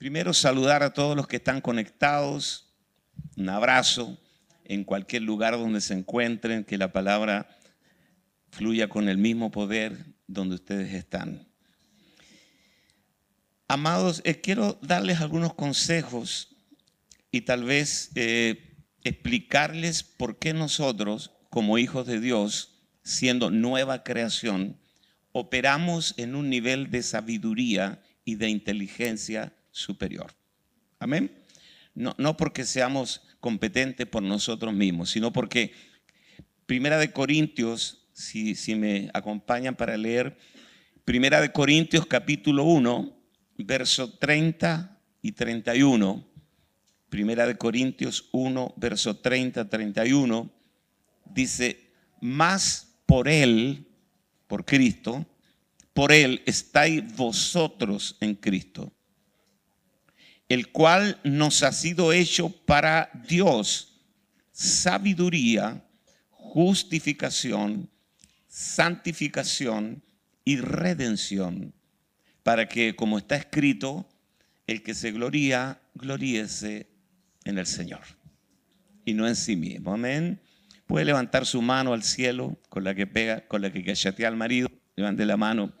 Primero saludar a todos los que están conectados, un abrazo en cualquier lugar donde se encuentren, que la palabra fluya con el mismo poder donde ustedes están. Amados, eh, quiero darles algunos consejos y tal vez eh, explicarles por qué nosotros, como hijos de Dios, siendo nueva creación, operamos en un nivel de sabiduría y de inteligencia superior. Amén. No, no porque seamos competentes por nosotros mismos, sino porque Primera de Corintios, si, si me acompañan para leer, Primera de Corintios capítulo 1, verso 30 y 31. Primera de Corintios 1, verso 30, 31, dice, más por Él, por Cristo, por Él estáis vosotros en Cristo, el cual nos ha sido hecho para Dios sabiduría, justificación, santificación y redención, para que, como está escrito, el que se gloría, gloríese en el Señor y no en sí mismo. Amén. Puede levantar su mano al cielo con la que pega, con la que cachatea al marido. Levante la mano.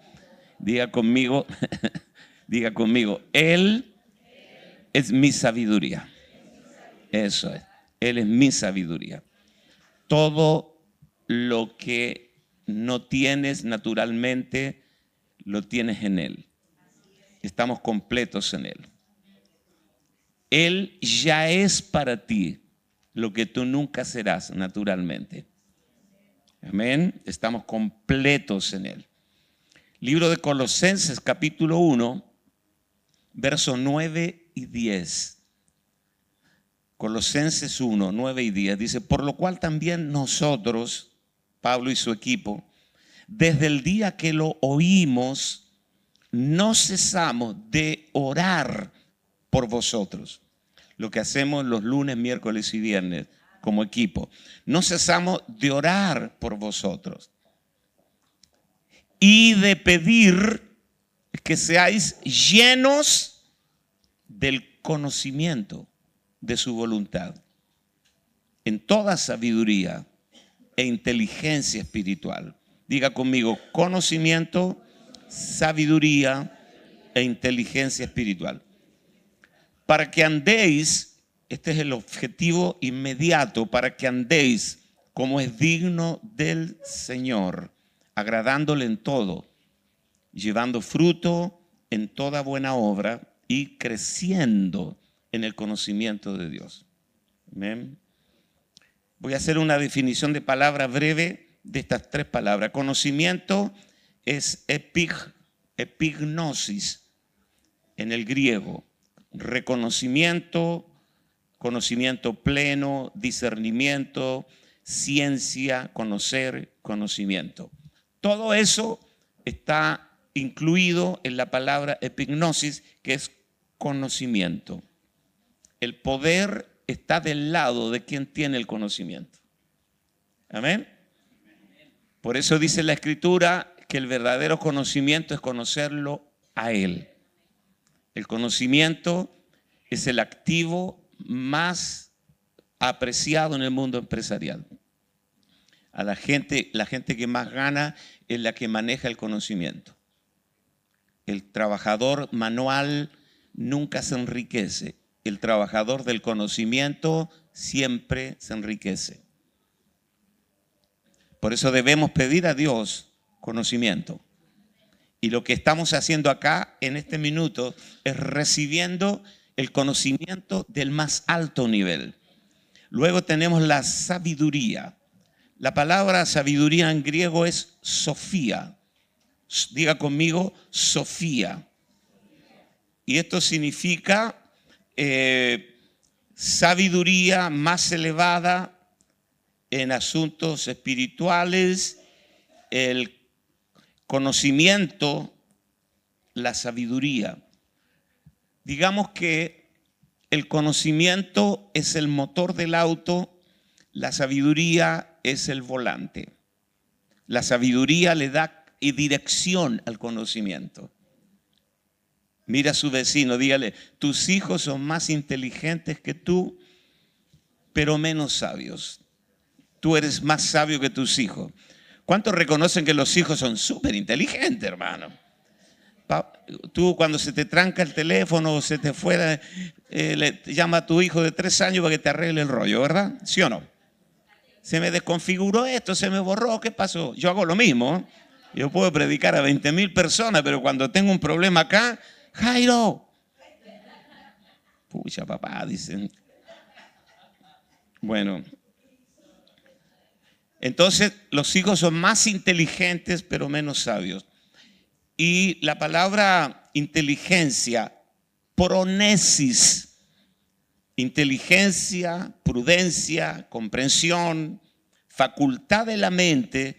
Diga conmigo, diga conmigo, Él es mi sabiduría. Eso es. Él es mi sabiduría. Todo lo que no tienes naturalmente, lo tienes en Él. Estamos completos en Él. Él ya es para ti lo que tú nunca serás naturalmente. Amén. Estamos completos en Él. Libro de Colosenses capítulo 1, versos 9 y 10. Colosenses 1, 9 y 10 dice, por lo cual también nosotros, Pablo y su equipo, desde el día que lo oímos, no cesamos de orar por vosotros. Lo que hacemos los lunes, miércoles y viernes como equipo. No cesamos de orar por vosotros y de pedir que seáis llenos del conocimiento de su voluntad, en toda sabiduría e inteligencia espiritual. Diga conmigo, conocimiento, sabiduría e inteligencia espiritual para que andéis, este es el objetivo inmediato, para que andéis como es digno del Señor, agradándole en todo, llevando fruto en toda buena obra y creciendo en el conocimiento de Dios. Voy a hacer una definición de palabra breve de estas tres palabras. Conocimiento es epig, epignosis en el griego reconocimiento, conocimiento pleno, discernimiento, ciencia, conocer, conocimiento. Todo eso está incluido en la palabra epignosis, que es conocimiento. El poder está del lado de quien tiene el conocimiento. Amén. Por eso dice la escritura que el verdadero conocimiento es conocerlo a Él. El conocimiento es el activo más apreciado en el mundo empresarial. A la gente, la gente que más gana es la que maneja el conocimiento. El trabajador manual nunca se enriquece. El trabajador del conocimiento siempre se enriquece. Por eso debemos pedir a Dios conocimiento. Y lo que estamos haciendo acá en este minuto es recibiendo el conocimiento del más alto nivel. Luego tenemos la sabiduría. La palabra sabiduría en griego es Sofía. Diga conmigo, Sofía. Y esto significa eh, sabiduría más elevada en asuntos espirituales, el conocimiento, la sabiduría. Digamos que el conocimiento es el motor del auto, la sabiduría es el volante. La sabiduría le da dirección al conocimiento. Mira a su vecino, dígale, tus hijos son más inteligentes que tú, pero menos sabios. Tú eres más sabio que tus hijos. ¿Cuántos reconocen que los hijos son súper inteligentes, hermano? Tú cuando se te tranca el teléfono o se te fuera, eh, llama a tu hijo de tres años para que te arregle el rollo, ¿verdad? ¿Sí o no? Se me desconfiguró esto, se me borró, ¿qué pasó? Yo hago lo mismo. Yo puedo predicar a 20 mil personas, pero cuando tengo un problema acá, Jairo. Pucha, papá, dicen. Bueno, entonces los hijos son más inteligentes, pero menos sabios. Y la palabra inteligencia, pronesis, inteligencia, prudencia, comprensión, facultad de la mente,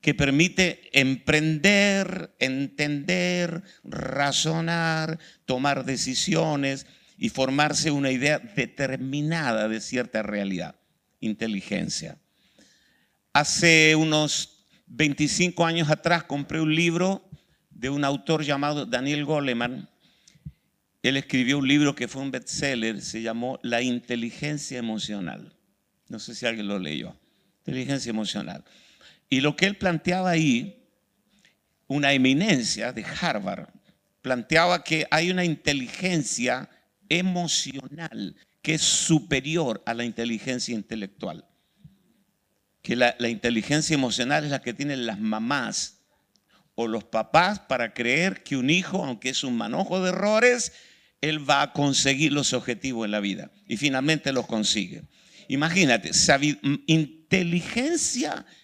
que permite emprender, entender, razonar, tomar decisiones y formarse una idea determinada de cierta realidad. Inteligencia. Hace unos 25 años atrás compré un libro de un autor llamado Daniel Goleman. Él escribió un libro que fue un bestseller, se llamó La inteligencia emocional. No sé si alguien lo leyó. Inteligencia emocional. Y lo que él planteaba ahí, una eminencia de Harvard, planteaba que hay una inteligencia emocional que es superior a la inteligencia intelectual. Que la, inteligencia emocional es la que tienen las mamás o los papás para creer que un hijo, aunque es un manojo de errores, él va a conseguir los objetivos en la vida. Y finalmente los consigue. Imagínate, inteligencia emocional.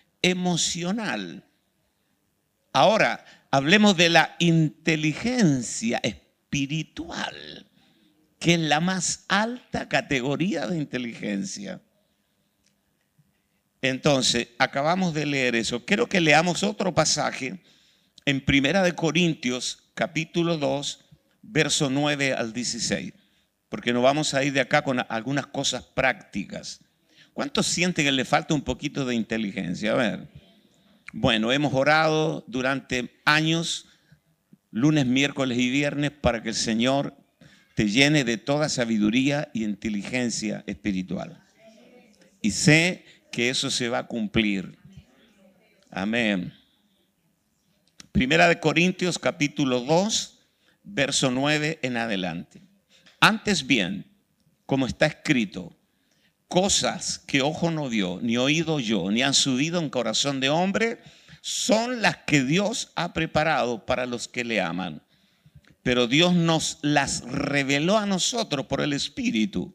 Ahora, hablemos de la inteligencia espiritual, que es la más alta categoría de inteligencia. Entonces, acabamos de leer eso. Quiero que leamos otro pasaje en Primera de Corintios, capítulo 2, verso 9 al 16, porque nos vamos a ir de acá con algunas cosas prácticas. ¿Cuántos sienten que le falta un poquito de inteligencia? A ver. Bueno, hemos orado durante años, lunes, miércoles y viernes, para que el Señor te llene de toda sabiduría y inteligencia espiritual. Y sé que eso se va a cumplir. Amén. Primera de Corintios capítulo 2, verso 9 en adelante. Antes bien, como está escrito, cosas que ojo no vio, ni oído yo, ni han subido en corazón de hombre, son las que Dios ha preparado para los que le aman. Pero Dios nos las reveló a nosotros por el Espíritu,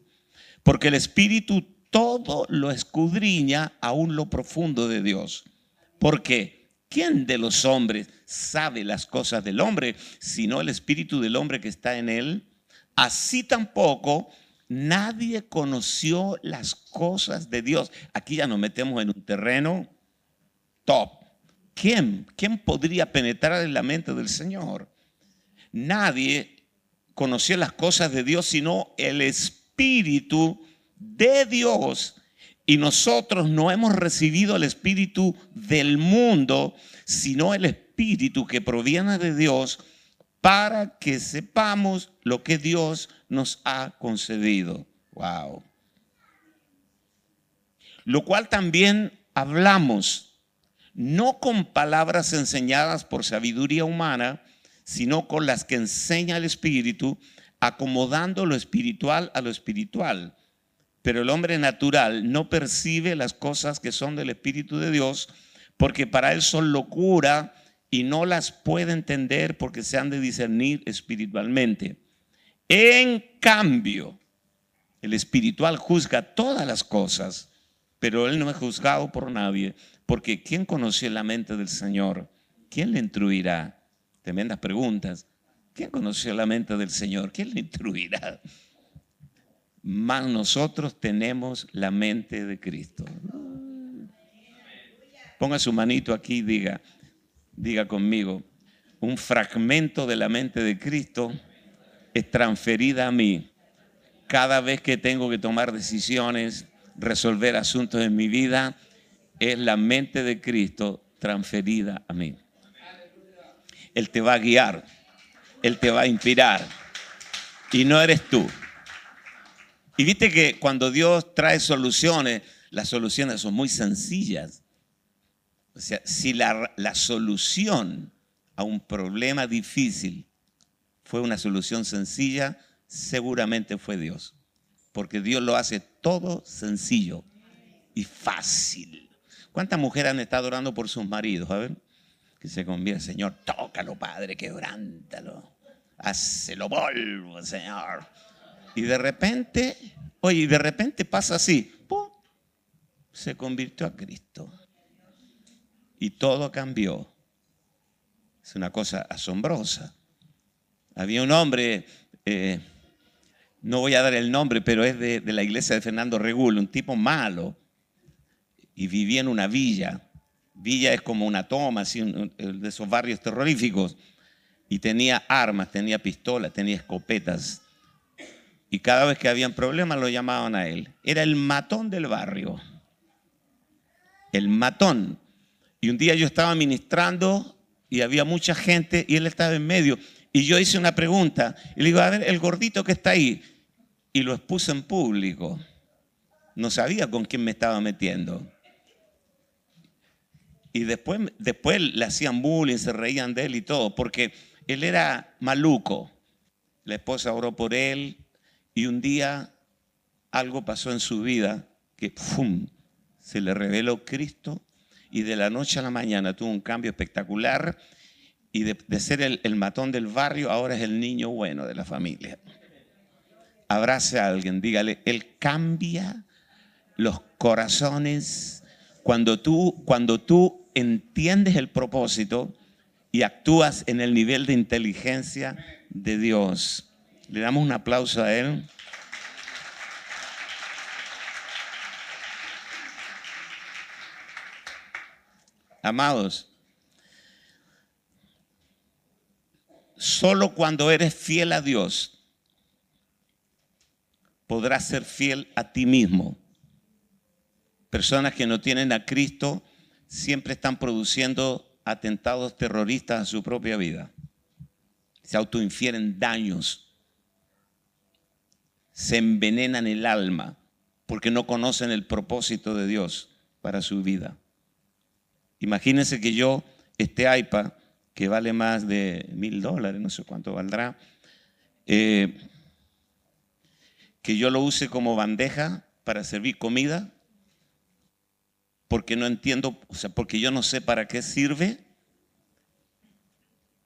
porque el Espíritu todo lo escudriña aún lo profundo de Dios. Porque ¿quién de los hombres sabe las cosas del hombre, sino el Espíritu del hombre que está en él? Así tampoco Nadie conoció las cosas de Dios. Aquí ya nos metemos en un terreno top. ¿Quién? ¿Quién podría penetrar en la mente del Señor? Nadie conoció las cosas de Dios sino el Espíritu de Dios. Y nosotros no hemos recibido el Espíritu del mundo, sino el Espíritu que proviene de Dios para que sepamos lo que Dios nos ha concedido. Wow. Lo cual también hablamos, no con palabras enseñadas por sabiduría humana, sino con las que enseña el Espíritu, acomodando lo espiritual a lo espiritual. Pero el hombre natural no percibe las cosas que son del Espíritu de Dios, porque para él son locura y no las puede entender porque se han de discernir espiritualmente. En cambio, el espiritual juzga todas las cosas, pero él no es juzgado por nadie, porque ¿quién conoció la mente del Señor? ¿Quién le instruirá? Tremendas preguntas. ¿Quién conoció la mente del Señor? ¿Quién le instruirá? Más nosotros tenemos la mente de Cristo. Ponga su manito aquí y diga, diga conmigo, un fragmento de la mente de Cristo es transferida a mí cada vez que tengo que tomar decisiones, resolver asuntos en mi vida, es la mente de Cristo transferida a mí. Él te va a guiar. Él te va a inspirar. Y no eres tú. Y viste que cuando Dios trae soluciones, las soluciones son muy sencillas. O sea, si la, la solución a un problema difícil fue una solución sencilla, seguramente fue Dios. Porque Dios lo hace todo sencillo y fácil. ¿Cuántas mujeres han estado orando por sus maridos? A ver, que se convierte, Señor, tócalo, Padre, quebrántalo. Hácelo polvo, Señor. Y de repente, oye, y de repente pasa así, ¡pum! se convirtió a Cristo. Y todo cambió. Es una cosa asombrosa. Había un hombre, eh, no voy a dar el nombre, pero es de, la iglesia de Fernando Regul, un tipo malo, y vivía en una villa. Villa es como una toma, así, de esos barrios terroríficos. Y tenía armas, tenía pistolas, tenía escopetas. Y cada vez que habían problemas lo llamaban a él. Era el matón del barrio. El matón. Y un día yo estaba ministrando y había mucha gente y él estaba en medio. Y yo hice una pregunta y le digo, a ver, el gordito que está ahí. Y lo expuse en público. No sabía con quién me estaba metiendo. Y después, después le hacían bullying, se reían de él y todo, porque él era maluco. La esposa oró por él, y un día algo pasó en su vida que se le reveló Cristo y de la noche a la mañana tuvo un cambio espectacular y de, ser el, matón del barrio ahora es el niño bueno de la familia. Abrace a alguien, dígale, Él cambia los corazones cuando tú, cuando tú entiendes el propósito y actúas en el nivel de inteligencia de Dios. Le damos un aplauso a él. Amados, solo cuando eres fiel a Dios podrás ser fiel a ti mismo. Personas que no tienen a Cristo siempre están produciendo atentados terroristas a su propia vida. Se autoinfieren daños se envenenan el alma porque no conocen el propósito de Dios para su vida. Imagínense que yo, este iPad, que vale más de mil dólares, no sé cuánto valdrá, eh, que yo lo use como bandeja para servir comida, porque no entiendo, o sea, porque yo no sé para qué sirve,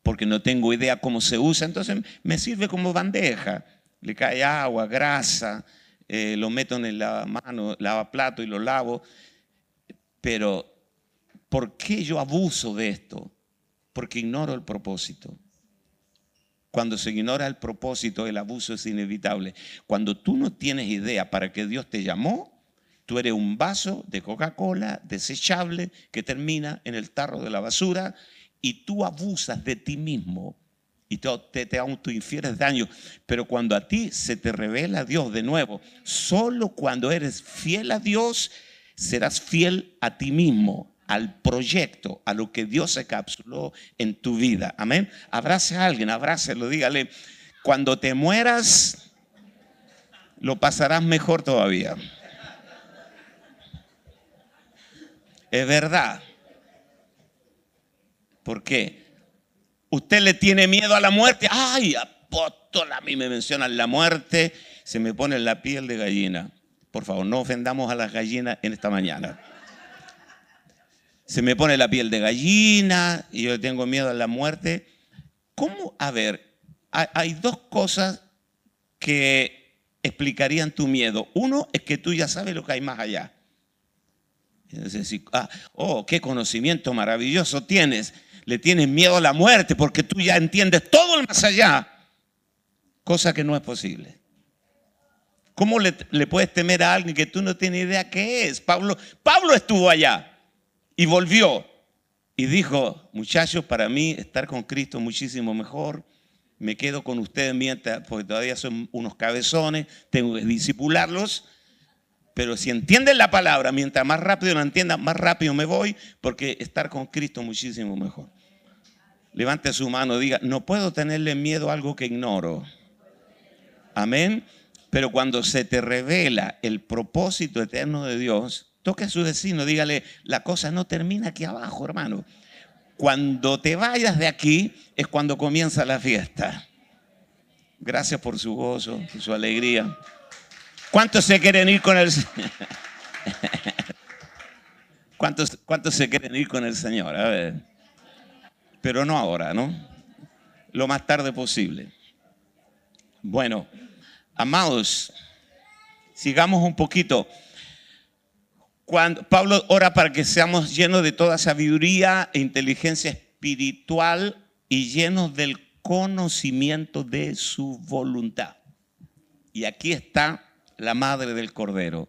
porque no tengo idea cómo se usa, entonces me sirve como bandeja le cae agua, grasa, eh, lo meto en la mano, plato y lo lavo. Pero, ¿por qué yo abuso de esto? Porque ignoro el propósito. Cuando se ignora el propósito, el abuso es inevitable. Cuando tú no tienes idea para qué Dios te llamó, tú eres un vaso de Coca-Cola desechable que termina en el tarro de la basura y tú abusas de ti mismo y te, te autoinfieres daño. Pero cuando a ti se te revela Dios de nuevo, solo cuando eres fiel a Dios, serás fiel a ti mismo, al proyecto, a lo que Dios se capsuló en tu vida. Amén. Abrace a alguien, abrácelo, dígale, cuando te mueras, lo pasarás mejor todavía. Es verdad. ¿Por qué? Usted le tiene miedo a la muerte. Ay, apóstol, a mí me mencionan la muerte. Se me pone la piel de gallina. Por favor, no ofendamos a las gallinas en esta mañana. Se me pone la piel de gallina y yo tengo miedo a la muerte. ¿Cómo? A ver, hay dos cosas que explicarían tu miedo. Uno es que tú ya sabes lo que hay más allá. Es decir, ah, oh, qué conocimiento maravilloso tienes le tienes miedo a la muerte porque tú ya entiendes todo el más allá, cosa que no es posible. ¿Cómo le, puedes temer a alguien que tú no tienes idea qué es? Pablo, Pablo estuvo allá y volvió y dijo, muchachos, para mí estar con Cristo es muchísimo mejor. Me quedo con ustedes mientras, porque todavía son unos cabezones, tengo que disipularlos. Pero si entienden la palabra, mientras más rápido la entiendan, más rápido me voy, porque estar con Cristo es muchísimo mejor. Levante su mano, diga, no puedo tenerle miedo a algo que ignoro. Amén. Pero cuando se te revela el propósito eterno de Dios, toque a su vecino, dígale, la cosa no termina aquí abajo, hermano. Cuando te vayas de aquí es cuando comienza la fiesta. Gracias por su gozo, por su alegría. ¿Cuántos se quieren ir con el Señor? ¿Cuántos, ¿Cuántos se quieren ir con el Señor? A ver pero no ahora, ¿no? Lo más tarde posible. Bueno, amados, sigamos un poquito. Cuando Pablo ora para que seamos llenos de toda sabiduría e inteligencia espiritual y llenos del conocimiento de su voluntad. Y aquí está la madre del cordero.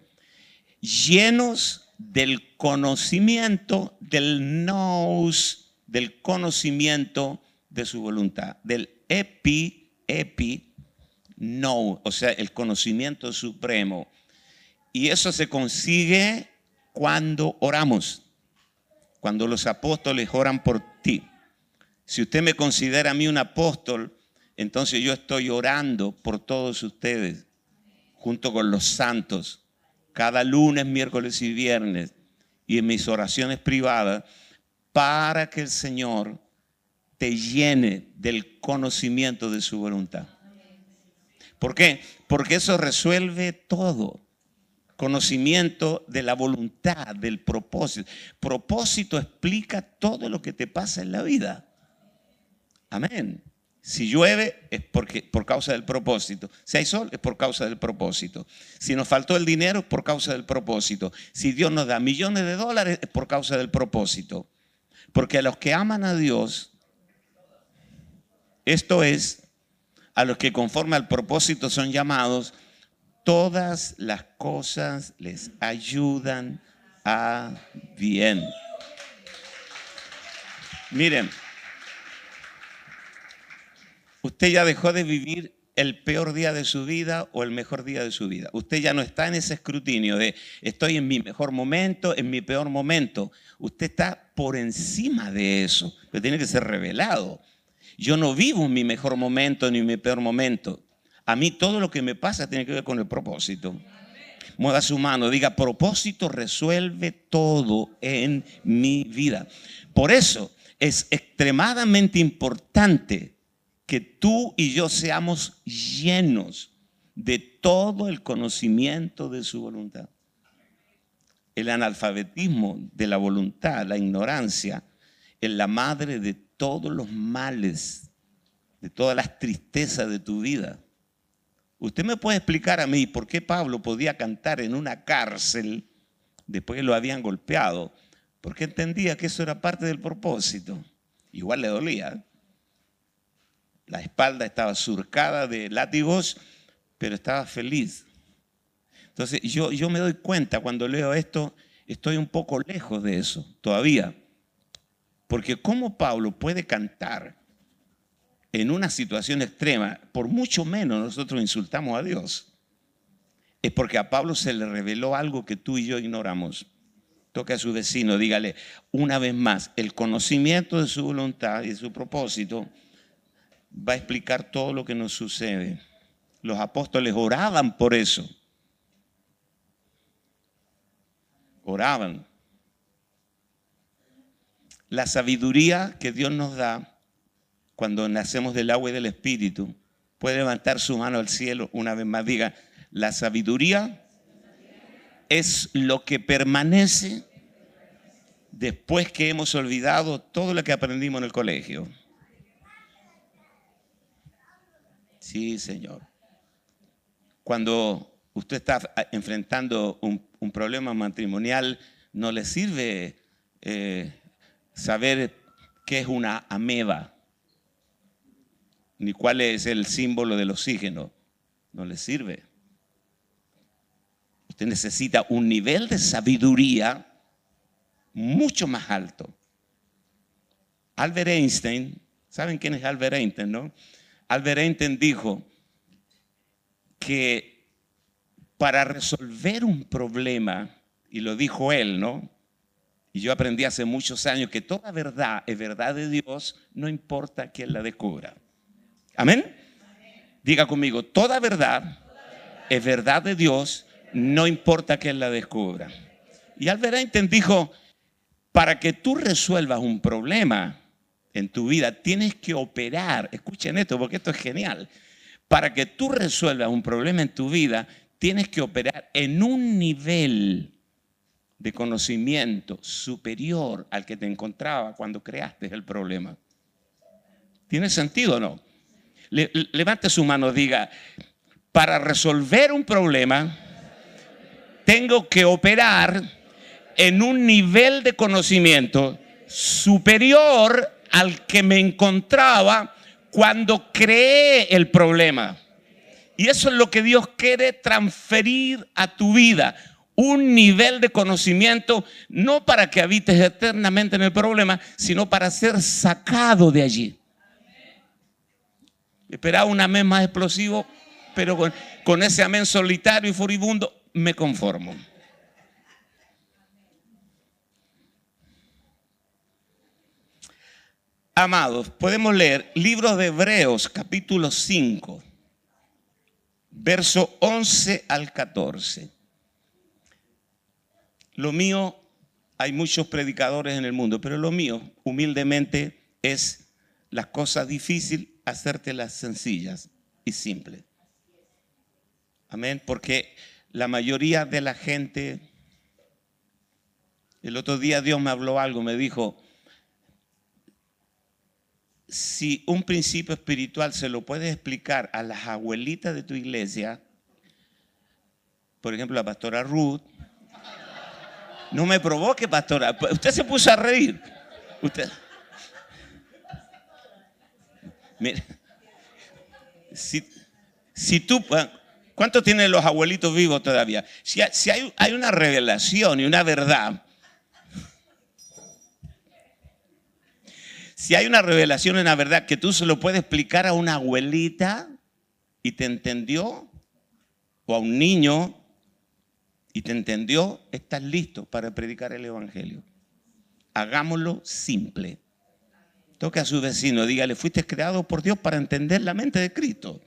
Llenos del conocimiento del nous del conocimiento de su voluntad, del epi, epi, no, o sea, el conocimiento supremo. Y eso se consigue cuando oramos, cuando los apóstoles oran por ti. Si usted me considera a mí un apóstol, entonces yo estoy orando por todos ustedes, junto con los santos, cada lunes, miércoles y viernes, y en mis oraciones privadas para que el Señor te llene del conocimiento de su voluntad. ¿Por qué? Porque eso resuelve todo. Conocimiento de la voluntad, del propósito. Propósito explica todo lo que te pasa en la vida. Amén. Si llueve es porque, por causa del propósito. Si hay sol es por causa del propósito. Si nos faltó el dinero es por causa del propósito. Si Dios nos da millones de dólares es por causa del propósito. Porque a los que aman a Dios, esto es, a los que conforme al propósito son llamados, todas las cosas les ayudan a bien. Miren, usted ya dejó de vivir el peor día de su vida o el mejor día de su vida. Usted ya no está en ese escrutinio de estoy en mi mejor momento, en mi peor momento. Usted está por encima de eso, pero tiene que ser revelado. Yo no vivo en mi mejor momento ni en mi peor momento. A mí todo lo que me pasa tiene que ver con el propósito. Mueva su mano, diga, propósito resuelve todo en mi vida. Por eso es extremadamente importante que tú y yo seamos llenos de todo el conocimiento de su voluntad. El analfabetismo de la voluntad, la ignorancia, es la madre de todos los males, de todas las tristezas de tu vida. Usted me puede explicar a mí por qué Pablo podía cantar en una cárcel después que lo habían golpeado, porque entendía que eso era parte del propósito. Igual le dolía. La espalda estaba surcada de látigos, pero estaba feliz. Entonces yo, yo me doy cuenta cuando leo esto, estoy un poco lejos de eso todavía. Porque cómo Pablo puede cantar en una situación extrema, por mucho menos nosotros insultamos a Dios, es porque a Pablo se le reveló algo que tú y yo ignoramos. Toque a su vecino, dígale una vez más, el conocimiento de su voluntad y de su propósito va a explicar todo lo que nos sucede. Los apóstoles oraban por eso. Oraban. La sabiduría que Dios nos da cuando nacemos del agua y del Espíritu, puede levantar su mano al cielo una vez más. Diga, la sabiduría es lo que permanece después que hemos olvidado todo lo que aprendimos en el colegio. Sí, Señor. Cuando usted está enfrentando un, problema matrimonial, no le sirve eh, saber qué es una ameba, ni cuál es el símbolo del oxígeno. No le sirve. Usted necesita un nivel de sabiduría mucho más alto. Albert Einstein, ¿saben quién es Albert Einstein, no? Albert Einstein dijo que para resolver un problema, y lo dijo él, ¿no? Y yo aprendí hace muchos años que toda verdad es verdad de Dios, no importa quién la descubra. Amén. Diga conmigo, toda verdad es verdad de Dios, no importa quién la descubra. Y Albert Einstein dijo, para que tú resuelvas un problema en tu vida, tienes que operar. Escuchen esto, porque esto es genial. Para que tú resuelvas un problema en tu vida, tienes que operar en un nivel de conocimiento superior al que te encontraba cuando creaste el problema. ¿Tiene sentido o no? Levante su mano, diga, para resolver un problema, tengo que operar en un nivel de conocimiento superior al que me encontraba cuando creé el problema. Y eso es lo que Dios quiere transferir a tu vida. Un nivel de conocimiento, no para que habites eternamente en el problema, sino para ser sacado de allí. Esperaba un amén más explosivo, pero con, ese amén solitario y furibundo me conformo. Amados, podemos leer libros de Hebreos capítulo 5, verso 11 al 14. Lo mío, hay muchos predicadores en el mundo, pero lo mío, humildemente, es las cosas difíciles, hacértelas sencillas y simples. Amén, porque la mayoría de la gente, el otro día Dios me habló algo, me dijo, si un principio espiritual se lo puedes explicar a las abuelitas de tu iglesia, por ejemplo, la pastora Ruth, no me provoque, pastora. Usted se puso a reír. Usted. Mire, si, si tú, ¿cuántos tienen los abuelitos vivos todavía? Si, hay una revelación y una verdad Si hay una revelación en la verdad que tú se lo puedes explicar a una abuelita y te entendió, o a un niño y te entendió, estás listo para predicar el Evangelio. Hagámoslo simple. Toque a su vecino, dígale, fuiste creado por Dios para entender la mente de Cristo.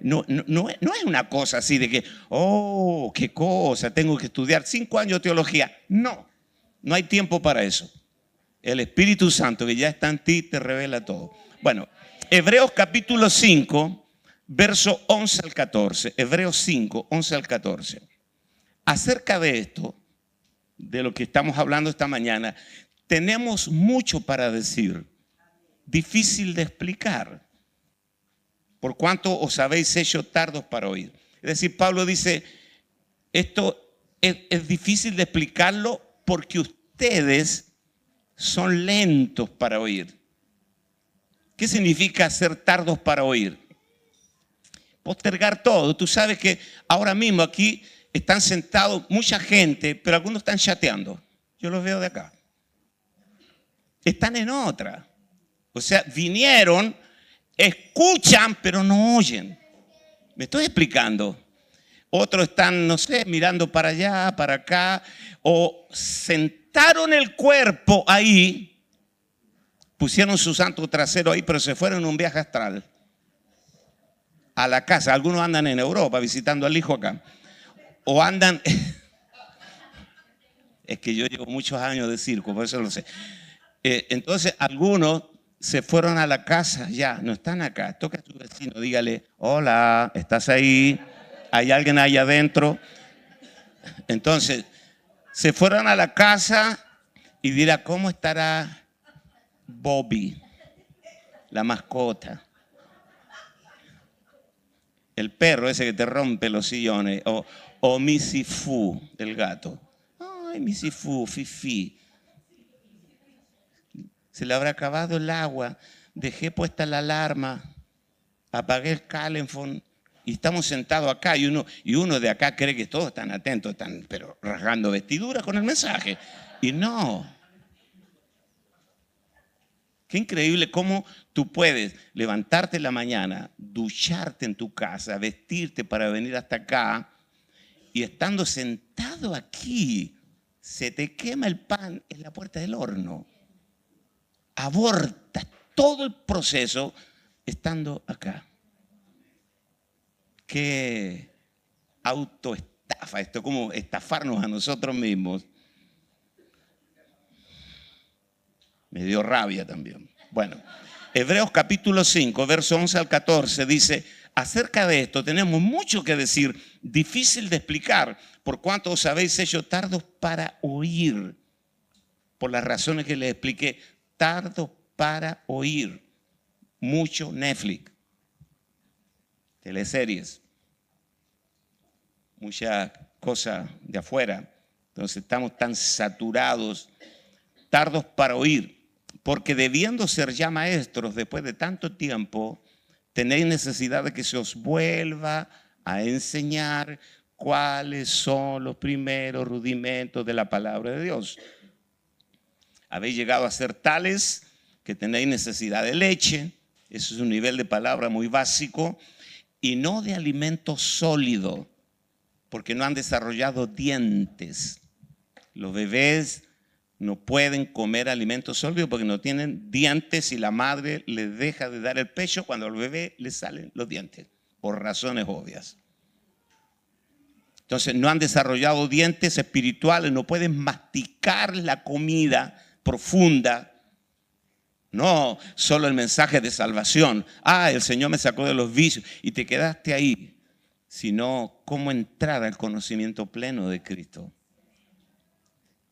No, no, no, es una cosa así de que, oh, qué cosa, tengo que estudiar cinco años de teología. No, no hay tiempo para eso. El Espíritu Santo que ya está en ti te revela todo. Bueno, Hebreos capítulo 5, verso 11 al 14. Hebreos 5, 11 al 14. Acerca de esto, de lo que estamos hablando esta mañana, tenemos mucho para decir. Difícil de explicar. Por cuanto os habéis hecho tardos para oír. Es decir, Pablo dice, esto es, es difícil de explicarlo porque ustedes son lentos para oír. ¿Qué significa ser tardos para oír? Postergar todo. Tú sabes que ahora mismo aquí están sentados mucha gente, pero algunos están chateando. Yo los veo de acá. Están en otra. O sea, vinieron, escuchan, pero no oyen. ¿Me estoy explicando? Otros están, no sé, mirando para allá, para acá, o sentados el cuerpo ahí, pusieron su santo trasero ahí, pero se fueron en un viaje astral a la casa. Algunos andan en Europa visitando al hijo acá. O andan... es que yo llevo muchos años de circo, por eso lo sé. Eh, entonces, algunos se fueron a la casa, ya, no están acá. Toca a su vecino, dígale, hola, ¿estás ahí? ¿Hay alguien ahí adentro? Entonces, se fueron a la casa y dirá, ¿cómo estará Bobby, la mascota? El perro ese que te rompe los sillones, o, o Missy Fu, el gato. Ay, Missy Fu, Fifi. Se le habrá acabado el agua, dejé puesta la alarma, apagué el calefón y estamos sentados acá y uno, y uno de acá cree que todos están atentos, están pero rasgando vestiduras con el mensaje. Y no. Qué increíble cómo tú puedes levantarte en la mañana, ducharte en tu casa, vestirte para venir hasta acá y estando sentado aquí, se te quema el pan en la puerta del horno. Abortas todo el proceso estando acá. Qué autoestafa esto, como estafarnos a nosotros mismos. Me dio rabia también. Bueno, Hebreos capítulo 5, verso 11 al 14 dice, acerca de esto tenemos mucho que decir, difícil de explicar, por cuanto os habéis hecho tardos para oír, por las razones que les expliqué, tardos para oír. Mucho Netflix, teleseries, mucha cosa de afuera. Entonces estamos tan saturados, tardos para oír, porque debiendo ser ya maestros después de tanto tiempo, tenéis necesidad de que se os vuelva a enseñar cuáles son los primeros rudimentos de la palabra de Dios. Habéis llegado a ser tales que tenéis necesidad de leche, eso es un nivel de palabra muy básico, y no de alimento sólido, porque no han desarrollado dientes. Los bebés no pueden comer alimentos sólidos porque no tienen dientes y la madre les deja de dar el pecho cuando al bebé le salen los dientes, por razones obvias. Entonces no han desarrollado dientes espirituales, no pueden masticar la comida profunda. No, solo el mensaje de salvación. Ah, el Señor me sacó de los vicios y te quedaste ahí. Sino cómo entrar al conocimiento pleno de Cristo.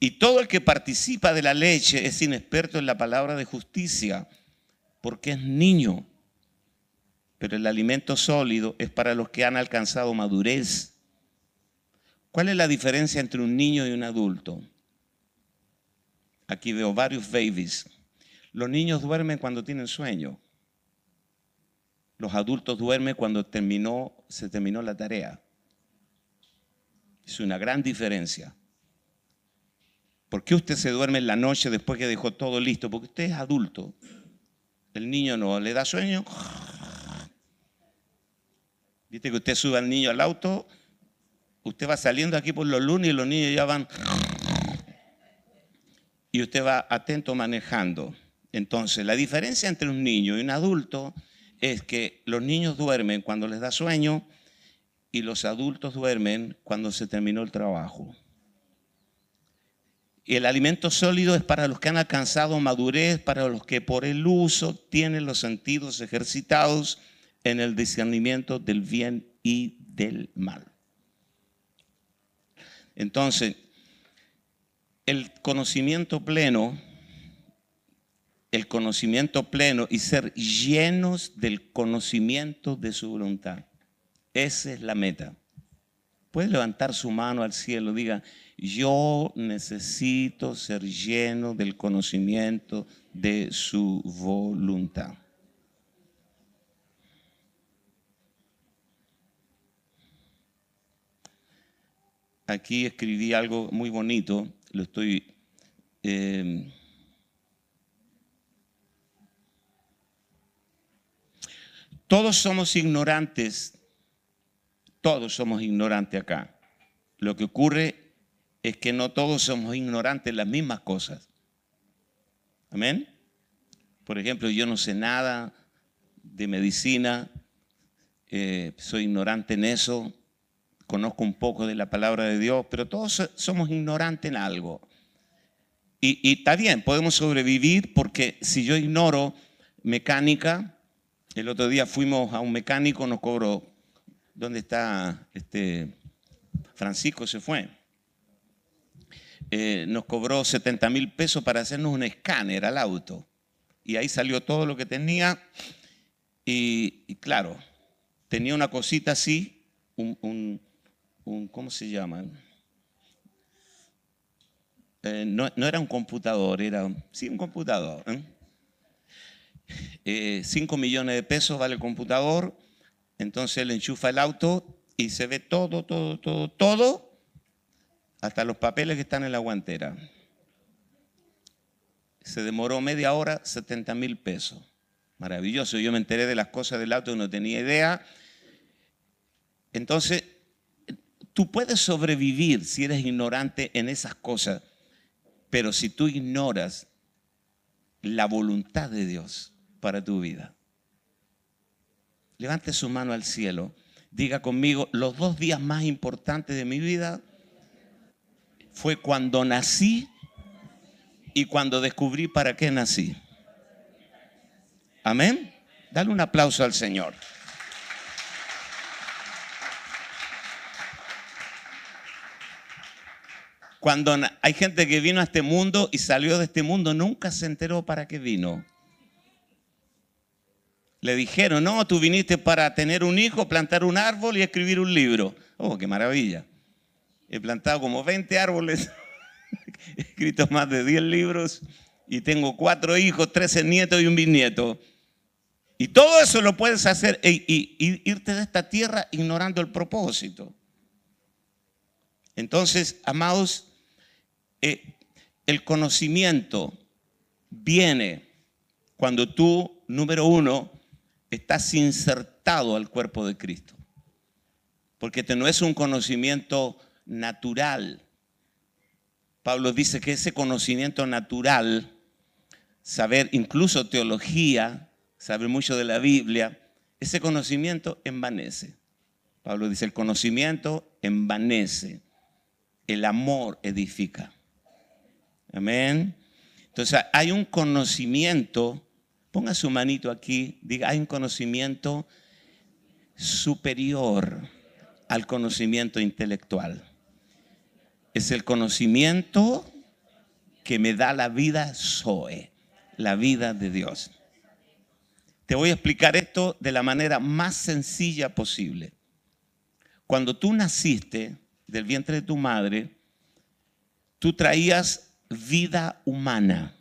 Y todo el que participa de la leche es inexperto en la palabra de justicia, porque es niño. Pero el alimento sólido es para los que han alcanzado madurez. ¿Cuál es la diferencia entre un niño y un adulto? Aquí veo varios babies. Los niños duermen cuando tienen sueño. Los adultos duermen cuando terminó, se terminó la tarea. Es una gran diferencia. ¿Por qué usted se duerme en la noche después que dejó todo listo? Porque usted es adulto. El niño no le da sueño. Viste que usted sube al niño al auto, usted va saliendo aquí por los lunes y los niños ya van. Y usted va atento manejando. Entonces, la diferencia entre un niño y un adulto es que los niños duermen cuando les da sueño y los adultos duermen cuando se terminó el trabajo. Y el alimento sólido es para los que han alcanzado madurez, para los que por el uso tienen los sentidos ejercitados en el discernimiento del bien y del mal. Entonces, el conocimiento pleno, el conocimiento pleno y ser llenos del conocimiento de su voluntad. Esa es la meta. Puede levantar su mano al cielo, diga, yo necesito ser lleno del conocimiento de su voluntad. Aquí escribí algo muy bonito, lo estoy... Em, todos somos ignorantes, todos somos ignorantes acá. Lo que ocurre es que no todos somos ignorantes de las mismas cosas. Amén. Por ejemplo, yo no sé nada de medicina, eh, soy ignorante en eso, conozco un poco de la palabra de Dios, pero todos somos ignorantes en algo. Y, está bien, podemos sobrevivir porque si yo ignoro mecánica, el otro día fuimos a un mecánico, nos cobró, ¿dónde está este? Francisco se fue. Eh, nos cobró 70 mil pesos para hacernos un escáner al auto. Y ahí salió todo lo que tenía. Y, claro, tenía una cosita así, un, ¿cómo se llama? Eh, no, era un computador, era, sí, un computador. 5 ¿eh? millones de pesos vale el computador, entonces él enchufa el auto y se ve todo, todo, todo, todo hasta los papeles que están en la guantera. Se demoró media hora, 70 mil pesos. Maravilloso. Yo me enteré de las cosas del auto y no tenía idea. Entonces, tú puedes sobrevivir si eres ignorante en esas cosas, pero si tú ignoras la voluntad de Dios para tu vida. Levante su mano al cielo. Diga conmigo, los dos días más importantes de mi vida fue cuando nací y cuando descubrí para qué nací. Amén. Dale un aplauso al Señor. Cuando hay gente que vino a este mundo y salió de este mundo, nunca se enteró para qué vino. Le dijeron, no, tú viniste para tener un hijo, plantar un árbol y escribir un libro. Oh, qué maravilla. He plantado como 20 árboles, he escrito más de 10 libros y tengo cuatro hijos, 13 nietos y un bisnieto. Y todo eso lo puedes hacer y, irte de esta tierra ignorando el propósito. Entonces, amados, eh, el conocimiento viene cuando tú, número uno, estás insertado al cuerpo de Cristo. Porque este no es un conocimiento natural. Pablo dice que ese conocimiento natural, saber incluso teología, saber mucho de la Biblia, ese conocimiento envanece. Pablo dice, el conocimiento envanece, el amor edifica. Amén. Entonces hay un conocimiento, ponga su manito aquí, diga, hay un conocimiento superior al conocimiento intelectual. Es el conocimiento que me da la vida Zoe, la vida de Dios. Te voy a explicar esto de la manera más sencilla posible. Cuando tú naciste del vientre de tu madre, tú traías vida humana.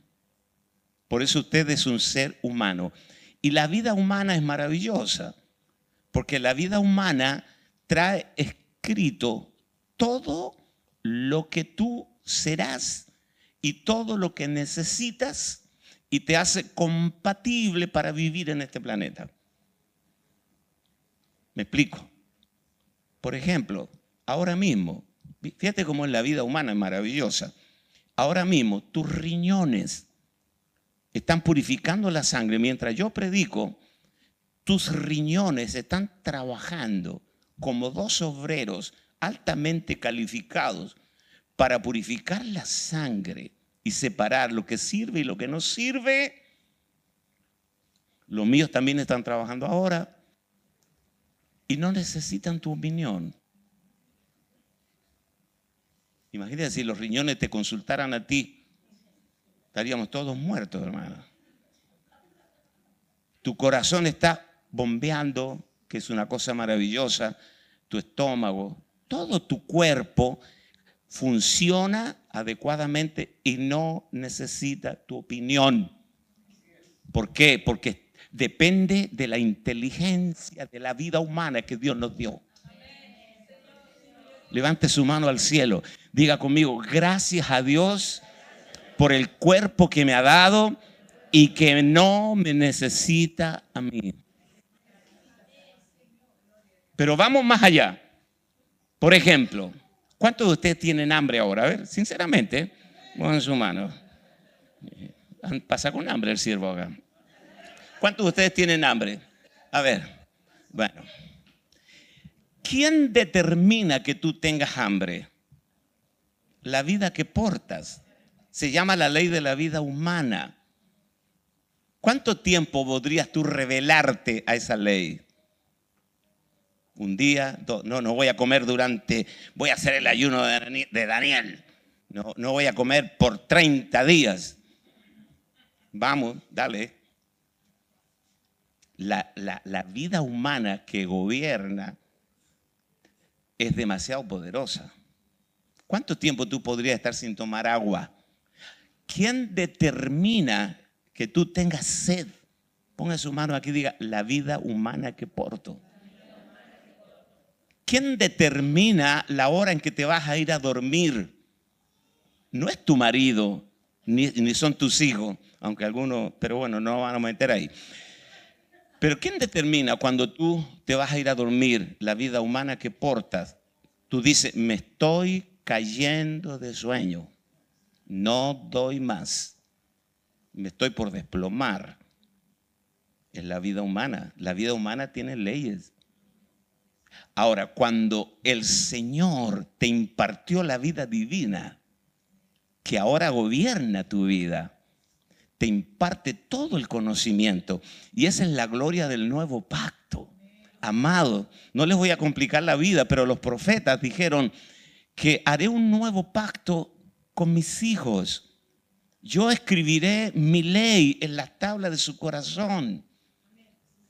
Por eso usted es un ser humano. Y la vida humana es maravillosa, porque la vida humana trae escrito todo lo que tú serás y todo lo que necesitas y te hace compatible para vivir en este planeta. Me explico. Por ejemplo, ahora mismo, fíjate cómo es la vida humana, es maravillosa. Ahora mismo tus riñones están purificando la sangre. Mientras yo predico, tus riñones están trabajando como dos obreros altamente calificados para purificar la sangre y separar lo que sirve y lo que no sirve. Los míos también están trabajando ahora y no necesitan tu opinión. Imagínate si los riñones te consultaran a ti, estaríamos todos muertos, hermano. Tu corazón está bombeando, que es una cosa maravillosa, tu estómago, todo tu cuerpo funciona adecuadamente y no necesita tu opinión. ¿Por qué? Porque depende de la inteligencia de la vida humana que Dios nos dio. Levante su mano al cielo. Diga conmigo, gracias a Dios por el cuerpo que me ha dado y que no me necesita a mí. Pero vamos más allá. Por ejemplo, ¿cuántos de ustedes tienen hambre ahora? A ver, sinceramente, pongan su mano. Pasa con hambre el siervo acá. ¿Cuántos de ustedes tienen hambre? A ver, bueno. ¿Quién determina que tú tengas hambre? La vida que portas. Se llama la ley de la vida humana. ¿Cuánto tiempo podrías tú revelarte a esa ley? Un día, no, no voy a comer durante, voy a hacer el ayuno de Daniel. No, no voy a comer por 30 días. Vamos, dale. La, la vida humana que gobierna es demasiado poderosa. ¿Cuánto tiempo tú podrías estar sin tomar agua? ¿Quién determina que tú tengas sed? Ponga su mano aquí y diga, la vida humana que porto. ¿Quién determina la hora en que te vas a ir a dormir? No es tu marido, ni, ni son tus hijos, aunque algunos, pero bueno, no van a meter ahí. Pero ¿quién determina cuando tú te vas a ir a dormir la vida humana que portas? tú dices, me estoy cayendo de sueño, no doy más, me estoy por desplomar. Es la vida humana, la vida humana tiene leyes. Ahora, cuando el Señor te impartió la vida divina, que ahora gobierna tu vida, te imparte todo el conocimiento. Y esa es la gloria del nuevo pacto. Amado, no les voy a complicar la vida, pero los profetas dijeron que haré un nuevo pacto con mis hijos. Yo escribiré mi ley en las tablas de su corazón.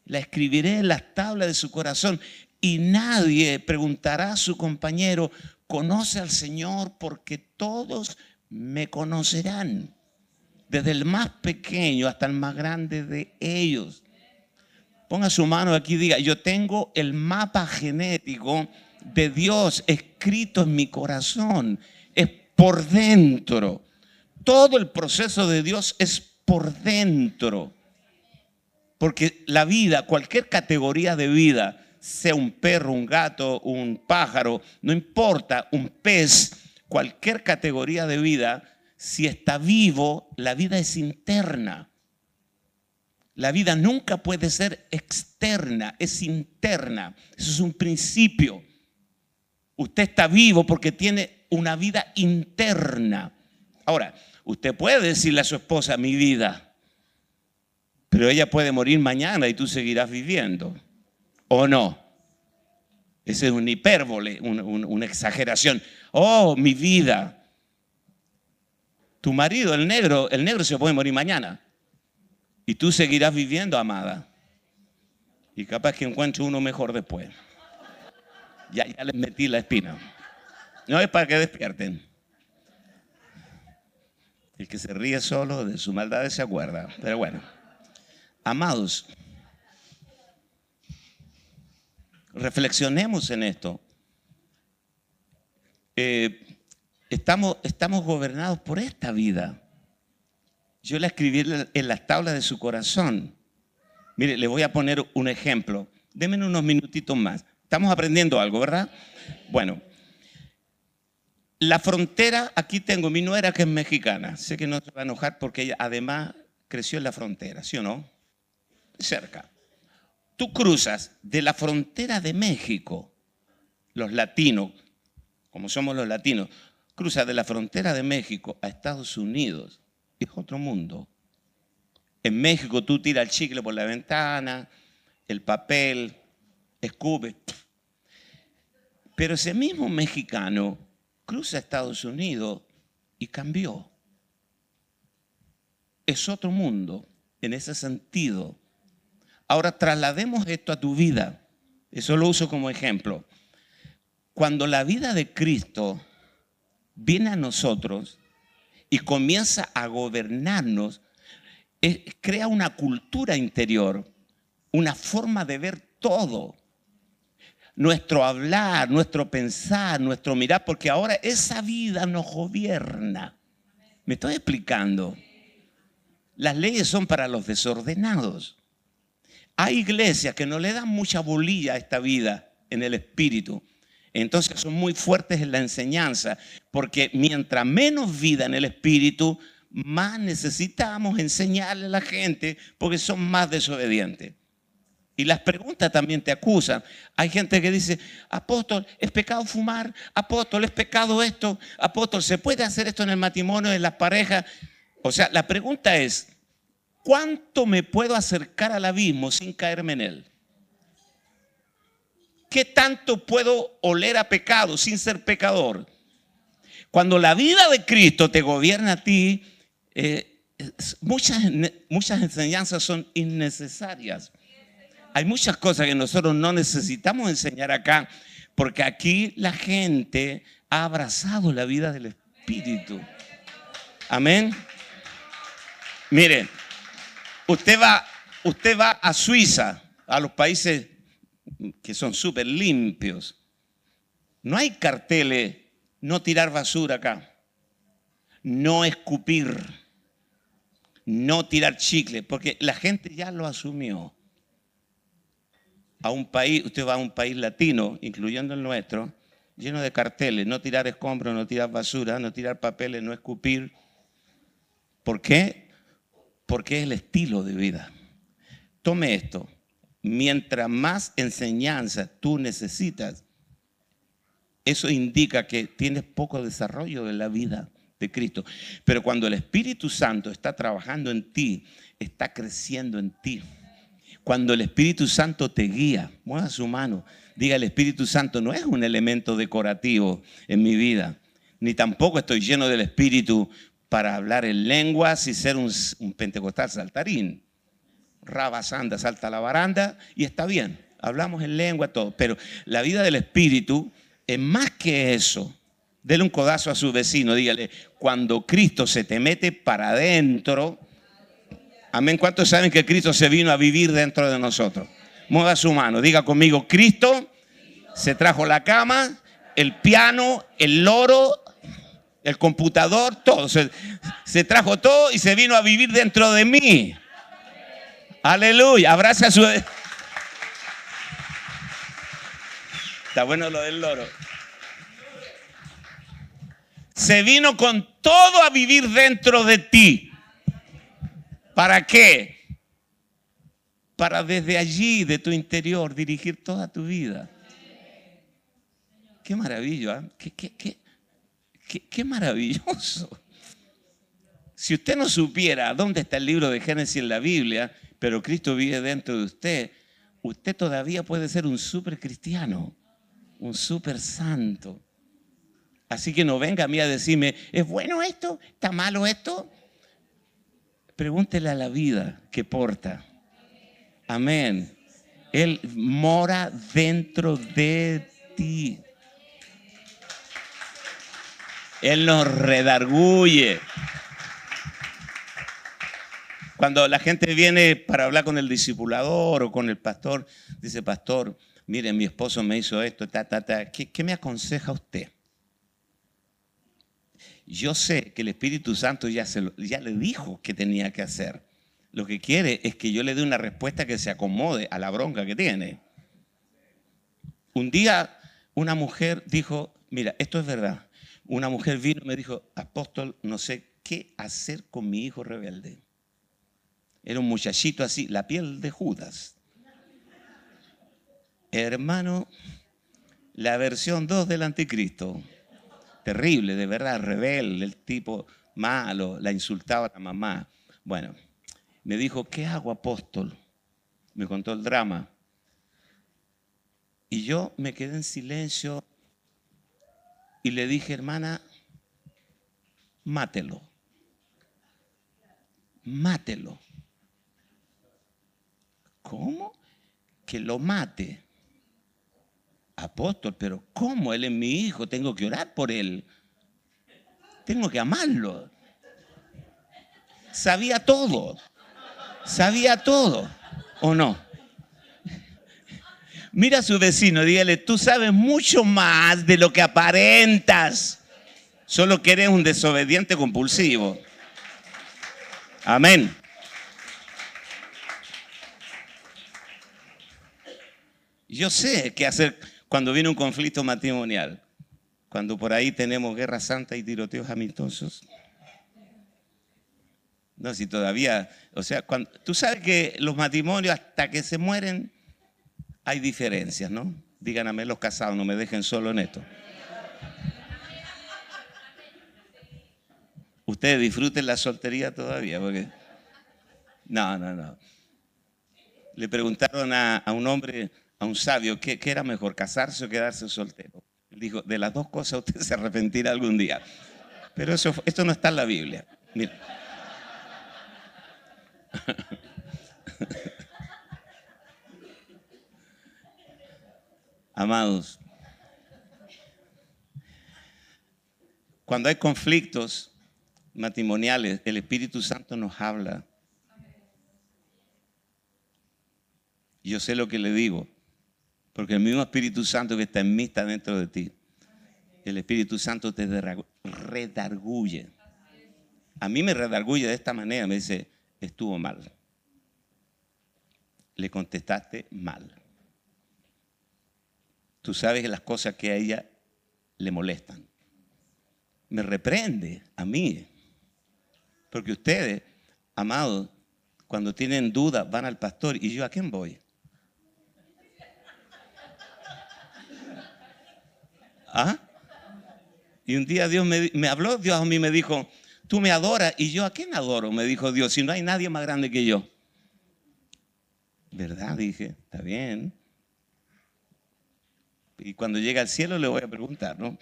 La escribiré en las tablas de su corazón. Y nadie preguntará a su compañero, conoce al Señor porque todos me conocerán desde el más pequeño hasta el más grande de ellos. Ponga su mano aquí y diga, yo tengo el mapa genético de Dios escrito en mi corazón. Es por dentro. Todo el proceso de Dios es por dentro. Porque la vida, cualquier categoría de vida, sea un perro, un gato, un pájaro, no importa, un pez, cualquier categoría de vida, si está vivo, la vida es interna. La vida nunca puede ser externa, es interna. Eso es un principio. Usted está vivo porque tiene una vida interna. Ahora, usted puede decirle a su esposa, mi vida, pero ella puede morir mañana y tú seguirás viviendo. ¿O no? Esa es una hipérbole, una exageración. Oh, mi vida, tu marido, el negro, el negro se puede morir mañana. Y tú seguirás viviendo, amada. Y capaz que encuentre uno mejor después. Ya, ya les metí la espina. No es para que despierten. El que se ríe solo de su maldad se acuerda. Pero bueno, amados, reflexionemos en esto. Eh, Estamos, estamos gobernados por esta vida. Yo la escribí en las tablas de su corazón. Mire, le voy a poner un ejemplo. Denme unos minutitos más. Estamos aprendiendo algo, ¿verdad? Bueno, la frontera, aquí tengo mi nuera que es mexicana. Sé que no se va a enojar porque ella además creció en la frontera, ¿sí o no? Cerca. Tú cruzas de la frontera de México, los latinos, como somos los latinos, cruza de la frontera de México a Estados Unidos, es otro mundo. En México tú tiras el chicle por la ventana, el papel, escupe. Pero ese mismo mexicano cruza Estados Unidos y cambió. Es otro mundo en ese sentido. Ahora traslademos esto a tu vida. Eso lo uso como ejemplo. Cuando la vida de Cristo viene a nosotros y comienza a gobernarnos, crea una cultura interior, una forma de ver todo. Nuestro hablar, nuestro pensar, nuestro mirar, porque ahora esa vida nos gobierna. ¿Me estoy explicando? Las leyes son para los desordenados. Hay iglesias que no le dan mucha bolilla a esta vida en el espíritu entonces son muy fuertes en la enseñanza, porque mientras menos vida en el espíritu, más necesitamos enseñarle a la gente porque son más desobedientes. Y las preguntas también te acusan. Hay gente que dice, apóstol, ¿es pecado fumar? Apóstol, ¿es pecado esto? Apóstol, ¿se puede hacer esto en el matrimonio, en las parejas? O sea, la pregunta es, ¿cuánto me puedo acercar al abismo sin caerme en él? ¿Qué tanto puedo oler a pecado sin ser pecador? Cuando la vida de Cristo te gobierna a ti, eh, muchas, muchas enseñanzas son innecesarias. Hay muchas cosas que nosotros no necesitamos enseñar acá, porque aquí la gente ha abrazado la vida del Espíritu. Amén. Miren, usted va, usted va a Suiza, a los países que son súper limpios. No hay carteles, no tirar basura acá, no escupir, no tirar chicle, porque la gente ya lo asumió. A un país, usted va a un país latino, incluyendo el nuestro, lleno de carteles, no tirar escombros, no tirar basura, no tirar papeles, no escupir. ¿Por qué? Porque es el estilo de vida. Tome esto. Mientras más enseñanza tú necesitas, eso indica que tienes poco desarrollo de la vida de Cristo. Pero cuando el Espíritu Santo está trabajando en ti, está creciendo en ti. Cuando el Espíritu Santo te guía, mueva su mano, diga el Espíritu Santo no es un elemento decorativo en mi vida, ni tampoco estoy lleno del Espíritu para hablar en lenguas y ser un, pentecostal saltarín. Rabasanda, salta la baranda y está bien, hablamos en lengua, todo, pero la vida del Espíritu es más que eso. Dele un codazo a su vecino, dígale, cuando Cristo se te mete para adentro, Amén. ¿Cuántos saben que Cristo se vino a vivir dentro de nosotros? Mueva su mano. Diga conmigo, Cristo se trajo la cama, el piano, el loro, el computador, todo. Se, se trajo todo y se vino a vivir dentro de mí. Aleluya. Abraza a su... Está bueno lo del loro. Se vino con todo a vivir dentro de ti. ¿Para qué? Para desde allí, de tu interior, dirigir toda tu vida. Qué maravilla, ¿eh? qué, qué, maravilloso. Si usted no supiera dónde está el libro de Génesis en la Biblia, pero Cristo vive dentro de usted, usted todavía puede ser un super cristiano, un super santo. Así que no venga a mí a decirme, ¿es bueno esto? ¿Está malo esto? Pregúntele a la vida que porta. Amén. Él mora dentro de ti. Él nos redarguye. Cuando la gente viene para hablar con el discipulador o con el pastor, dice, pastor, mire, mi esposo me hizo esto, ta, ta, ta. ¿Qué, me aconseja usted? Yo sé que el Espíritu Santo ya, ya le dijo que tenía que hacer. Lo que quiere es que yo le dé una respuesta que se acomode a la bronca que tiene. Un día una mujer dijo, mira, esto es verdad. Una mujer vino y me dijo, apóstol, no sé qué hacer con mi hijo rebelde. Era un muchachito así, la piel de Judas. Hermano, la versión 2 del anticristo terrible, de verdad, rebelde, el tipo malo, la insultaba a la mamá. Bueno, me dijo, ¿qué hago, apóstol? Me contó el drama. Y yo me quedé en silencio y le dije, hermana, mátelo. Mátelo. ¿Cómo? Que lo mate apóstol, pero ¿cómo? Él es mi hijo, tengo que orar por él. Tengo que amarlo. Sabía todo. Sabía todo. ¿O no? Mira a su vecino, dígale, tú sabes mucho más de lo que aparentas. Solo que eres un desobediente compulsivo. Amén. Yo sé qué hacer cuando viene un conflicto matrimonial, cuando por ahí tenemos guerra santa y tiroteos amistosos. No, si todavía, o sea, tú sabes que los matrimonios hasta que se mueren hay diferencias, ¿no? Díganme los casados, no me dejen solo en esto. Ustedes disfruten la soltería todavía, porque... No, no, no. Le preguntaron a un hombre, un sabio, ¿qué, era mejor, casarse o quedarse soltero? Dijo, de las dos cosas usted se arrepentirá algún día. Pero eso, esto no está en la Biblia. Amados, cuando hay conflictos matrimoniales, el Espíritu Santo nos habla. Yo sé lo que le digo. Porque el mismo Espíritu Santo que está en mí está dentro de ti. El Espíritu Santo te redarguye. A mí me redarguye de esta manera. Me dice, estuvo mal. Le contestaste mal. Tú sabes las cosas que a ella le molestan. Me reprende a mí. Porque ustedes, amados, cuando tienen dudas van al pastor y yo a quién voy. ¿Ah? Y un día Dios me, habló, Dios a mí me dijo, tú me adoras. Y yo, ¿a quién adoro? Me dijo Dios, si no hay nadie más grande que yo. ¿Verdad? Dije, está bien. Y cuando llegue al cielo le voy a preguntar, ¿no?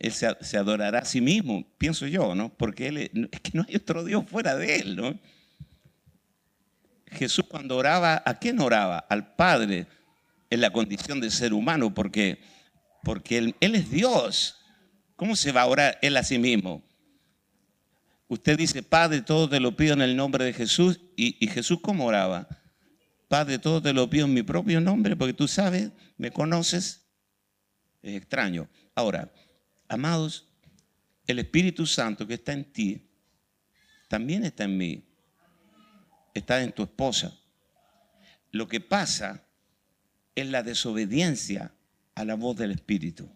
Él se, adorará a sí mismo, pienso yo, ¿no? Porque él es que no hay otro Dios fuera de él, ¿no? Jesús cuando oraba, ¿a quién oraba? Al Padre en la condición de ser humano, porque, porque él, es Dios. ¿Cómo se va a orar él a sí mismo? Usted dice, Padre, todo te lo pido en el nombre de Jesús. ¿Y, y Jesús cómo oraba? Padre, todo te lo pido en mi propio nombre, porque tú sabes, me conoces. Es extraño. Ahora, amados, el Espíritu Santo que está en ti, también está en mí. Está en tu esposa. Lo que pasa es la desobediencia a la voz del Espíritu.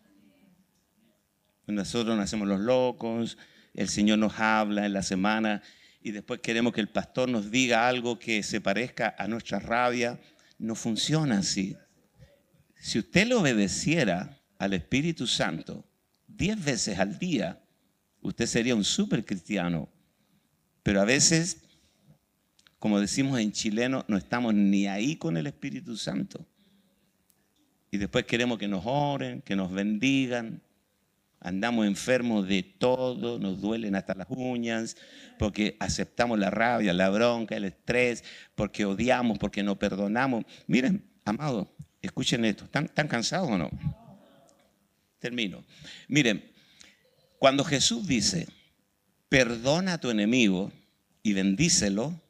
Nosotros nacemos los locos, el Señor nos habla en la semana y después queremos que el pastor nos diga algo que se parezca a nuestra rabia. No funciona así. Si usted le obedeciera al Espíritu Santo diez veces al día, usted sería un super cristiano. Pero a veces, como decimos en chileno, no estamos ni ahí con el Espíritu Santo. Y después queremos que nos oren, que nos bendigan. Andamos enfermos de todo, nos duelen hasta las uñas, porque aceptamos la rabia, la bronca, el estrés, porque odiamos, porque no perdonamos. Miren, amados, escuchen esto. ¿Están, ¿Están cansados o no? Termino. Miren, cuando Jesús dice, perdona a tu enemigo y bendícelo,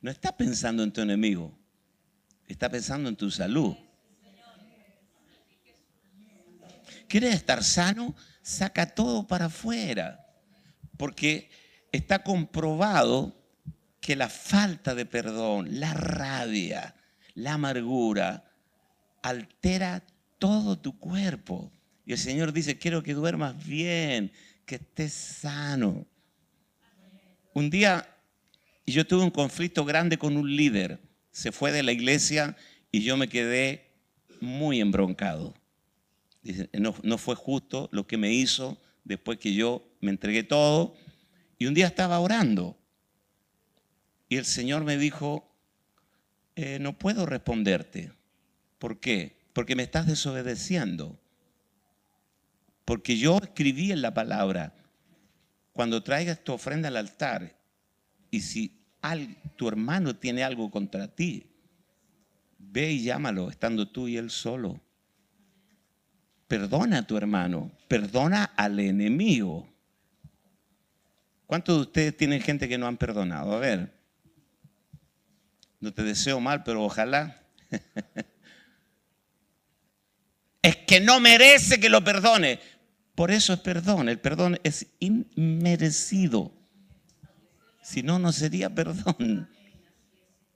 no está pensando en tu enemigo, está pensando en tu salud. ¿Quieres estar sano? Saca todo para afuera, porque está comprobado que la falta de perdón, la rabia, la amargura, altera todo tu cuerpo. Y el Señor dice, quiero que duermas bien, que estés sano. Un día yo tuve un conflicto grande con un líder. Se fue de la iglesia y yo me quedé muy embroncado. No, no fue justo lo que me hizo después que yo me entregué todo. Y un día estaba orando. Y el Señor me dijo, eh, no puedo responderte. ¿Por qué? Porque me estás desobedeciendo. Porque yo escribí en la palabra, cuando traigas tu ofrenda al altar, y si tu hermano tiene algo contra ti, ve y llámalo, estando tú y él solo. Perdona a tu hermano, perdona al enemigo. ¿Cuántos de ustedes tienen gente que no han perdonado? A ver, no te deseo mal, pero ojalá. es que no merece que lo perdone. Por eso es perdón. El perdón es inmerecido. Si no, no sería perdón.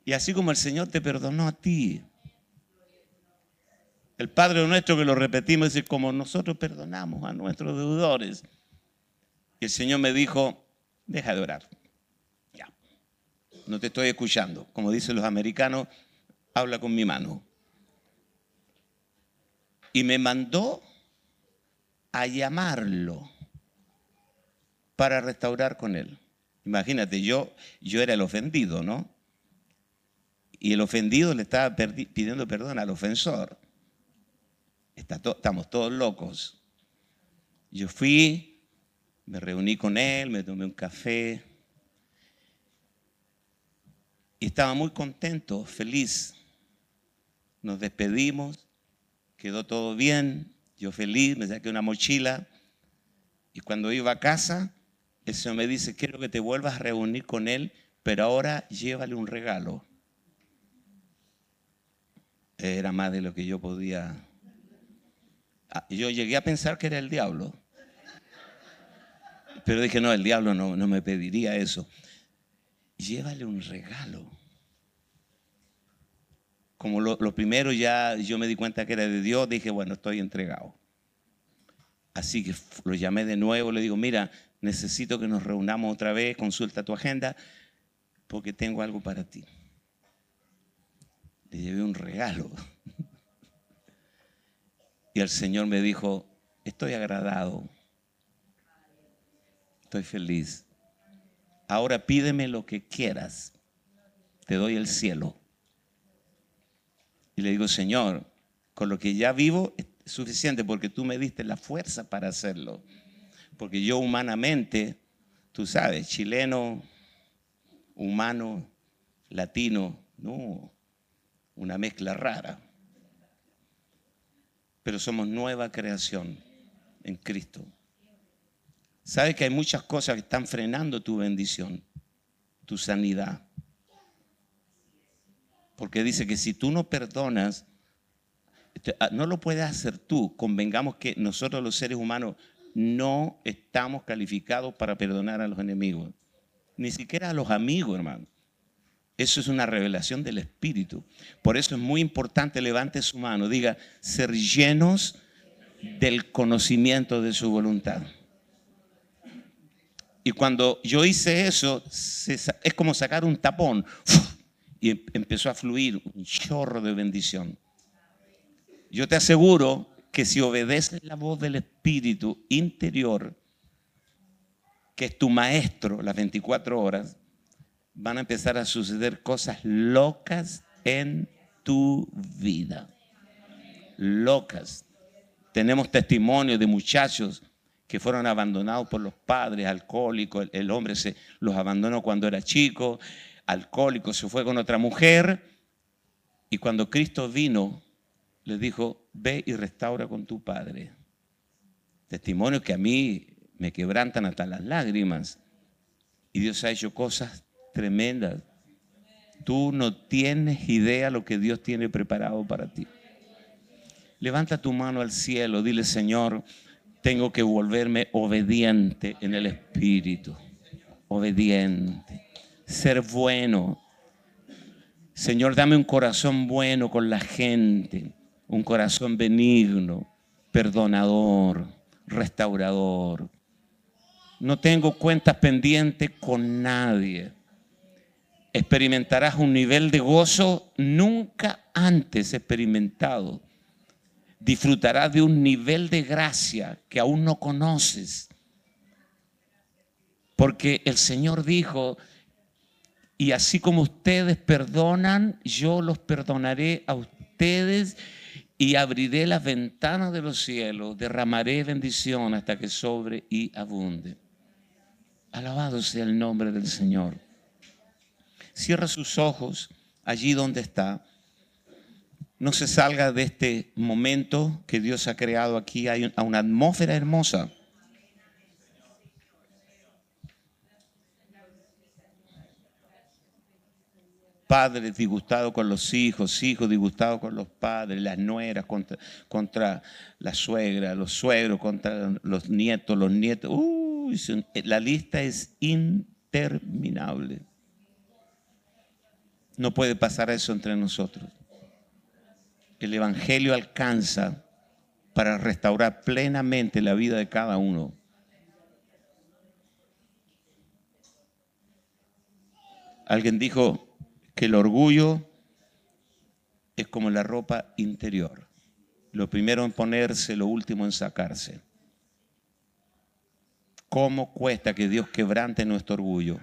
Y así como el Señor te perdonó a ti. El Padre nuestro que lo repetimos es como nosotros perdonamos a nuestros deudores. Y el Señor me dijo, deja de orar. Ya. No te estoy escuchando. Como dicen los americanos, habla con mi mano. Y me mandó a llamarlo para restaurar con él. Imagínate, yo, yo era el ofendido, ¿no? Y el ofendido le estaba pidiendo perdón al ofensor. Estamos todos locos. Yo fui, me reuní con él, me tomé un café. Y estaba muy contento, feliz. Nos despedimos, quedó todo bien. Yo feliz, me saqué una mochila y cuando iba a casa, el Señor me dice, quiero que te vuelvas a reunir con Él, pero ahora llévale un regalo. Era más de lo que yo podía. Ah, yo llegué a pensar que era el diablo. Pero dije, no, el diablo no, no me pediría eso. Llévale un regalo como lo, primero ya yo me di cuenta que era de Dios, dije, bueno, estoy entregado. Así que lo llamé de nuevo, le digo, mira, necesito que nos reunamos otra vez, consulta tu agenda, porque tengo algo para ti. Le llevé un regalo. Y el Señor me dijo, estoy agradado, estoy feliz. Ahora pídeme lo que quieras, te doy el cielo. Y le digo, Señor, con lo que ya vivo es suficiente porque tú me diste la fuerza para hacerlo. Porque yo humanamente, tú sabes, chileno, humano, latino, no, una mezcla rara. Pero somos nueva creación en Cristo. Sabes que hay muchas cosas que están frenando tu bendición, tu sanidad. Porque dice que si tú no perdonas, ah, no lo puedes hacer tú. Convengamos que nosotros los seres humanos no estamos calificados para perdonar a los enemigos. Ni siquiera a los amigos, hermano. Eso es una revelación del Espíritu. Por eso es muy importante, levante su mano, diga, ser llenos del conocimiento de su voluntad. Y cuando yo hice eso, es como sacar un tapón y em, empezó a fluir un chorro de bendición. Yo te aseguro que si obedeces la voz del Espíritu interior, que es tu maestro las 24 horas, van a empezar a suceder cosas locas en tu vida. Locas. Tenemos testimonios de muchachos que fueron abandonados por los padres, alcohólicos, el, hombre se los abandonó cuando era chico, alcohólico, se fue con otra mujer y cuando Cristo vino, le dijo, ve y restaura con tu padre. Testimonios que a mí me quebrantan hasta las lágrimas. Y Dios ha hecho cosas tremendas. Tú no tienes idea lo que Dios tiene preparado para ti. Levanta tu mano al cielo, dile, Señor, tengo que volverme obediente en el Espíritu. Obediente ser bueno. Señor, dame un corazón bueno con la gente, un corazón benigno, perdonador, restaurador. No tengo cuentas pendientes con nadie. Experimentarás un nivel de gozo nunca antes experimentado. Disfrutarás de un nivel de gracia que aún no conoces. Porque el Señor dijo, y así como ustedes perdonan, yo los perdonaré a ustedes y abriré las ventanas de los cielos, derramaré bendición hasta que sobre y abunde. Alabado sea el nombre del Señor. Cierra sus ojos allí donde está. No se salga de este momento que Dios ha creado aquí. Hay una atmósfera hermosa. padres disgustados con los hijos, hijos disgustados con los padres, las nueras contra, contra la suegra, los suegros contra los nietos, los nietos. Uy, la lista es interminable. No puede pasar eso entre nosotros. El Evangelio alcanza para restaurar plenamente la vida de cada uno. Alguien dijo, que el orgullo es como la ropa interior. Lo primero en ponerse, lo último en sacarse. ¿Cómo cuesta que Dios quebrante nuestro orgullo?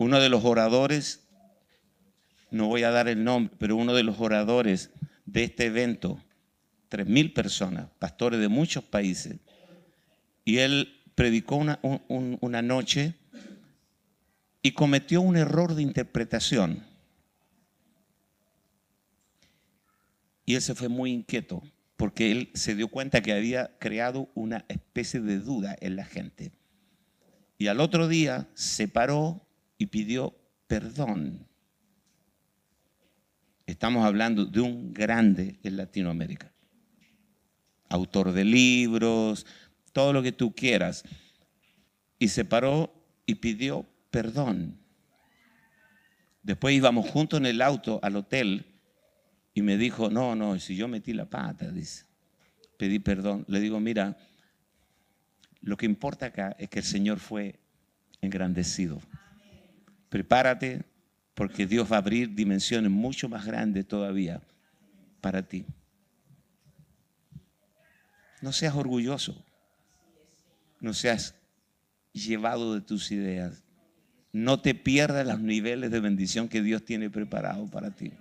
Uno de los oradores, no voy a dar el nombre, pero uno de los oradores de este evento, tres mil personas, pastores de muchos países, y él predicó una, una noche y cometió un error de interpretación. Y él se fue muy inquieto porque él se dio cuenta que había creado una especie de duda en la gente. Y al otro día se paró y pidió perdón. Estamos hablando de un grande en Latinoamérica. Autor de libros, todo lo que tú quieras. Y se paró y pidió perdón. Después íbamos juntos en el auto al hotel Y me dijo, no, no, si yo metí la pata, dice, pedí perdón. Le digo, mira, lo que importa acá es que el Señor fue engrandecido. Prepárate porque Dios va a abrir dimensiones mucho más grandes todavía para ti. No seas orgulloso. No seas llevado de tus ideas. No te pierdas los niveles de bendición que Dios tiene preparado para ti.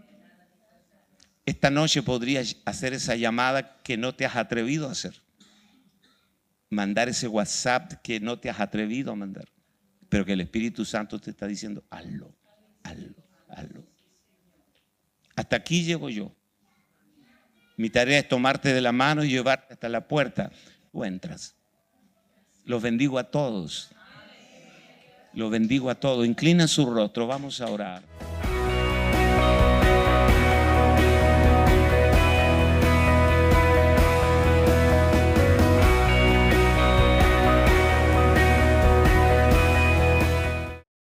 Esta noche podrías hacer esa llamada que no te has atrevido a hacer. Mandar ese WhatsApp que no te has atrevido a mandar. Pero que el Espíritu Santo te está diciendo, hazlo, hazlo, hazlo. Hasta aquí llego yo. Mi tarea es tomarte de la mano y llevarte hasta la puerta. O entras. Los bendigo a todos. Los bendigo a todos. Inclina su rostro. Vamos a orar.